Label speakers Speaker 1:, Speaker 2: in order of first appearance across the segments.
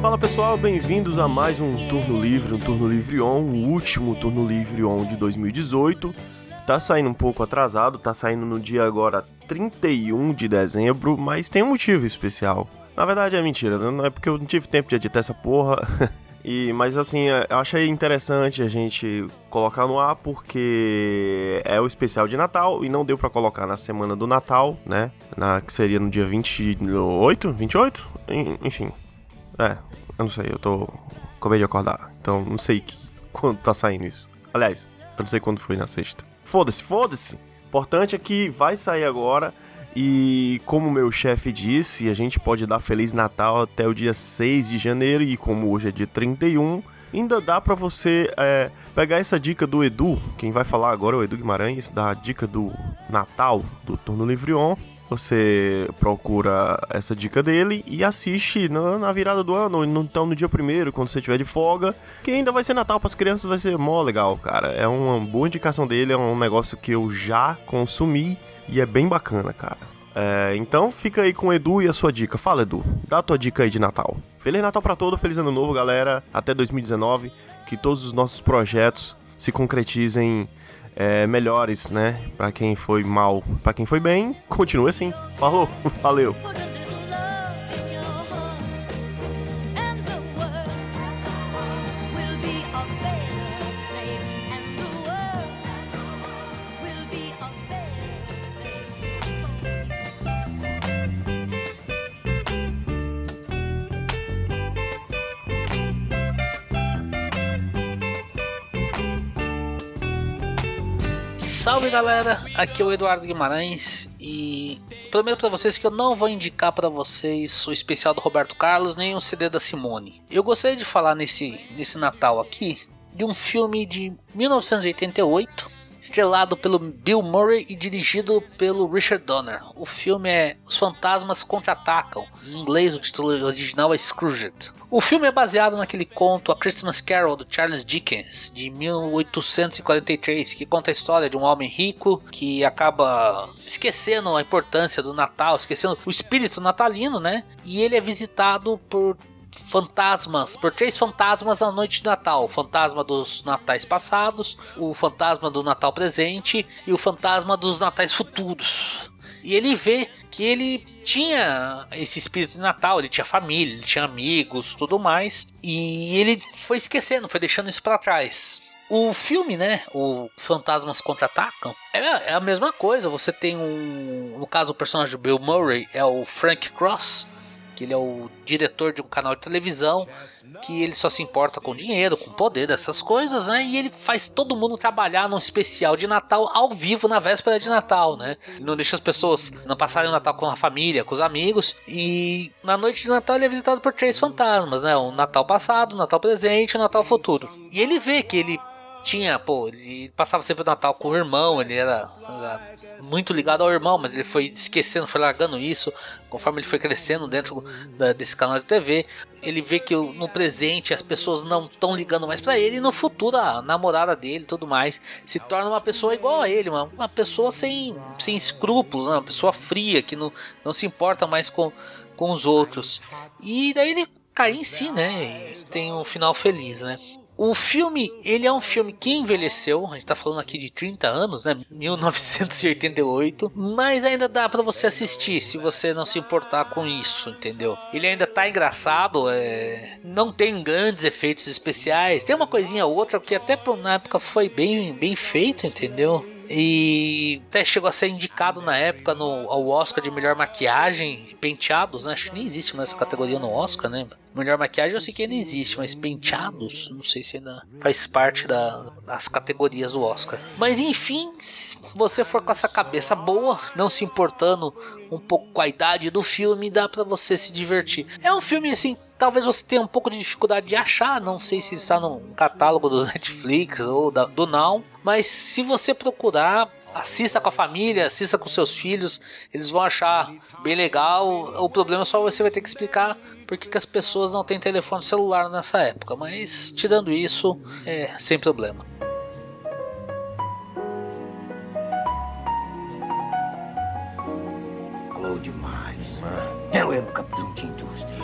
Speaker 1: Fala pessoal, bem-vindos a mais um Turno Livre, um Turno Livre On, o último Turno Livre On de 2018. Tá saindo um pouco atrasado, tá saindo no dia agora 31 de dezembro, mas tem um motivo especial. Na verdade é mentira, não é porque eu não tive tempo de editar essa porra. E, mas assim, é, eu achei interessante a gente colocar no ar porque é o especial de Natal e não deu pra colocar na semana do Natal, né? Na, que seria no dia 28? 28? En- Enfim. É, eu não sei, eu tô. Acabei de acordar. Então não sei que, quando tá saindo isso. Aliás, eu não sei quando foi na sexta. Foda-se, foda-se! Importante é que vai sair agora. E como meu chefe disse, a gente pode dar Feliz Natal até o dia 6 de janeiro. E como hoje é dia 31, ainda dá pra você é, pegar essa dica do Edu. Quem vai falar agora é o Edu Guimarães, da dica do Natal do Turno Livre On. Você procura essa dica dele e assiste na, na virada do ano, ou então no dia primeiro, quando você tiver de folga. Que ainda vai ser Natal para as crianças, vai ser mó legal, cara. É uma boa indicação dele, é um negócio que eu já consumi e é bem bacana, cara. É, então fica aí com o Edu e a sua dica. Fala, Edu, dá a tua dica aí de Natal. Feliz Natal para todo, feliz ano novo, galera. Até 2019, que todos os nossos projetos se concretizem é, melhores, né? Pra quem foi mal, pra quem foi bem, continue assim. Falou, valeu.
Speaker 2: Salve galera, aqui é o Eduardo Guimarães e prometo pra vocês que eu não vou indicar pra vocês o especial do Roberto Carlos nem o CD da Simone. Eu gostaria de falar nesse, nesse Natal aqui de um filme de 1988 estrelado pelo Bill Murray e dirigido pelo Richard Donner. O filme é Os Fantasmas Contra-Atacam. Em inglês, o título original é Scrooged. O filme é baseado naquele conto A Christmas Carol do Charles Dickens, de 1843, que conta a história de um homem rico que acaba esquecendo a importância do Natal, esquecendo o espírito natalino, né? E ele é visitado por fantasmas, por três fantasmas na noite de Natal: o fantasma dos natais passados, o fantasma do Natal presente e o fantasma dos natais futuros. E ele vê que ele tinha esse espírito de Natal, ele tinha família, ele tinha amigos, tudo mais, e ele foi esquecendo, foi deixando isso para trás. O filme, né? O Fantasmas Contra-Atacam é, é a mesma coisa. Você tem um. No caso, o personagem do Bill Murray é o Frank Cross, que ele é o diretor de um canal de televisão, que ele só se importa com dinheiro, com poder, dessas coisas, né? E ele faz todo mundo trabalhar num especial de Natal ao vivo na véspera de Natal, né? Ele não deixa as pessoas não passarem o Natal com a família, com os amigos. E na noite de Natal ele é visitado por três fantasmas, né? O Natal passado, o Natal presente e o Natal futuro. E ele vê que ele tinha, pô, ele passava sempre o Natal com o irmão, ele era, era muito ligado ao irmão, mas ele foi esquecendo, foi largando isso, conforme ele foi crescendo dentro da- desse canal de TV. Ele vê que no presente as pessoas não estão ligando mais pra ele, e no futuro a namorada dele tudo mais se torna uma pessoa igual a ele, uma, uma pessoa sem, sem escrúpulos, né? uma pessoa fria, que não, não se importa mais com, com os outros. E daí ele cai em si, né? E tem um final feliz, né? O filme, ele é um filme que envelheceu, a gente tá falando aqui de 30 anos, né? 1988, mas ainda dá pra você assistir se você não se importar com isso, entendeu? Ele ainda tá engraçado, é... não tem grandes efeitos especiais, tem uma coisinha ou outra que até na época foi bem, bem feito, entendeu? E até chegou a ser indicado na época no, ao Oscar de melhor maquiagem penteados, né? Acho que nem existe mais essa categoria no Oscar, né? Melhor maquiagem eu sei que ainda existe, mas penteados, não sei se ainda faz parte da- das categorias do Oscar. Mas enfim, você for com essa cabeça boa, não se importando um pouco com a idade do filme, dá pra você se divertir. É um filme assim, talvez você tenha um pouco de dificuldade de achar, não sei se está no catálogo do Netflix ou da- do Now, mas se você procurar, assista com a família, assista com seus filhos, eles vão achar bem legal. O problema é só você vai ter que explicar por que, que as pessoas não têm telefone celular nessa época, mas tirando isso, é sem problema.
Speaker 3: Eu era o capitão de indústria.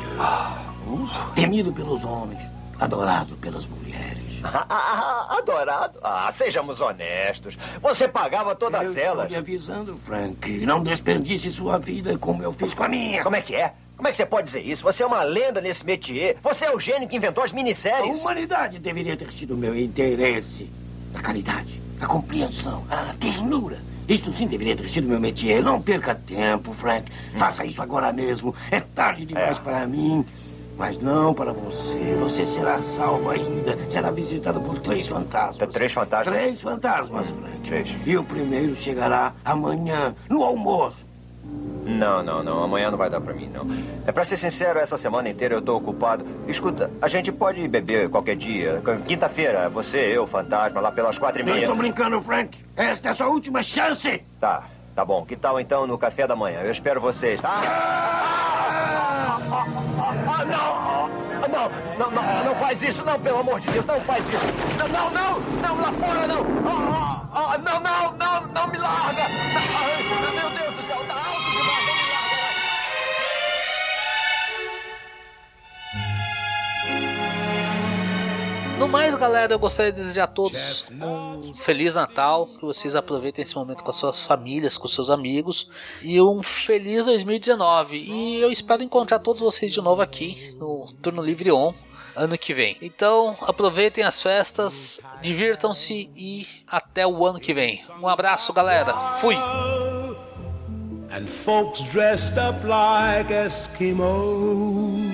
Speaker 3: Temido pelos homens, adorado pelas mulheres.
Speaker 4: Ah, ah, ah, adorado. Ah, sejamos honestos. Você pagava todas
Speaker 3: eu estou
Speaker 4: elas.
Speaker 3: lhe avisando, Frank. Não desperdice sua vida como eu fiz com a minha.
Speaker 4: Como é que é? Como é que você pode dizer isso? Você é uma lenda nesse métier. Você é o gênio que inventou as
Speaker 3: A
Speaker 4: minisséries.
Speaker 3: humanidade deveria ter sido meu interesse. A caridade, a compreensão, a ternura. Isto sim deveria ter sido meu métier. Não perca tempo, Frank. Faça isso agora mesmo. É tarde demais
Speaker 4: É.
Speaker 3: para mim. Mas não para você. Você será salvo ainda. Será visitado por três fantasmas.
Speaker 4: Três fantasmas?
Speaker 3: Três fantasmas, Frank.
Speaker 4: Três.
Speaker 3: E o primeiro chegará amanhã, no almoço.
Speaker 4: Não, não, não. Amanhã não vai dar pra mim, não. É pra ser sincero, essa semana inteira eu tô ocupado. Escuta, a gente pode beber qualquer dia. Quinta-feira, você, eu, fantasma, lá pelas quatro e
Speaker 3: Não
Speaker 4: meia.
Speaker 3: estou brincando, Frank. Esta é a sua última chance.
Speaker 4: Tá, tá bom. Que tal então no café da manhã? Eu espero vocês, tá? Ah, não! Ah, Não, não, não, não faz isso, não, pelo amor de Deus, não faz isso. Não, não, não, não, lá fora não. Ah, ah, ah, não, não, não, não me larga. Meu Deus do
Speaker 2: mais, galera, eu gostaria de desejar a todos um feliz Natal, que vocês aproveitem esse momento com as suas famílias, com seus amigos e um feliz 2019. E eu espero encontrar todos vocês de novo aqui no Turno Livre On ano que vem. Então, aproveitem as festas, divirtam-se e até o ano que vem. Um abraço, galera. Fui.
Speaker 5: and folks dressed up like Eskimos.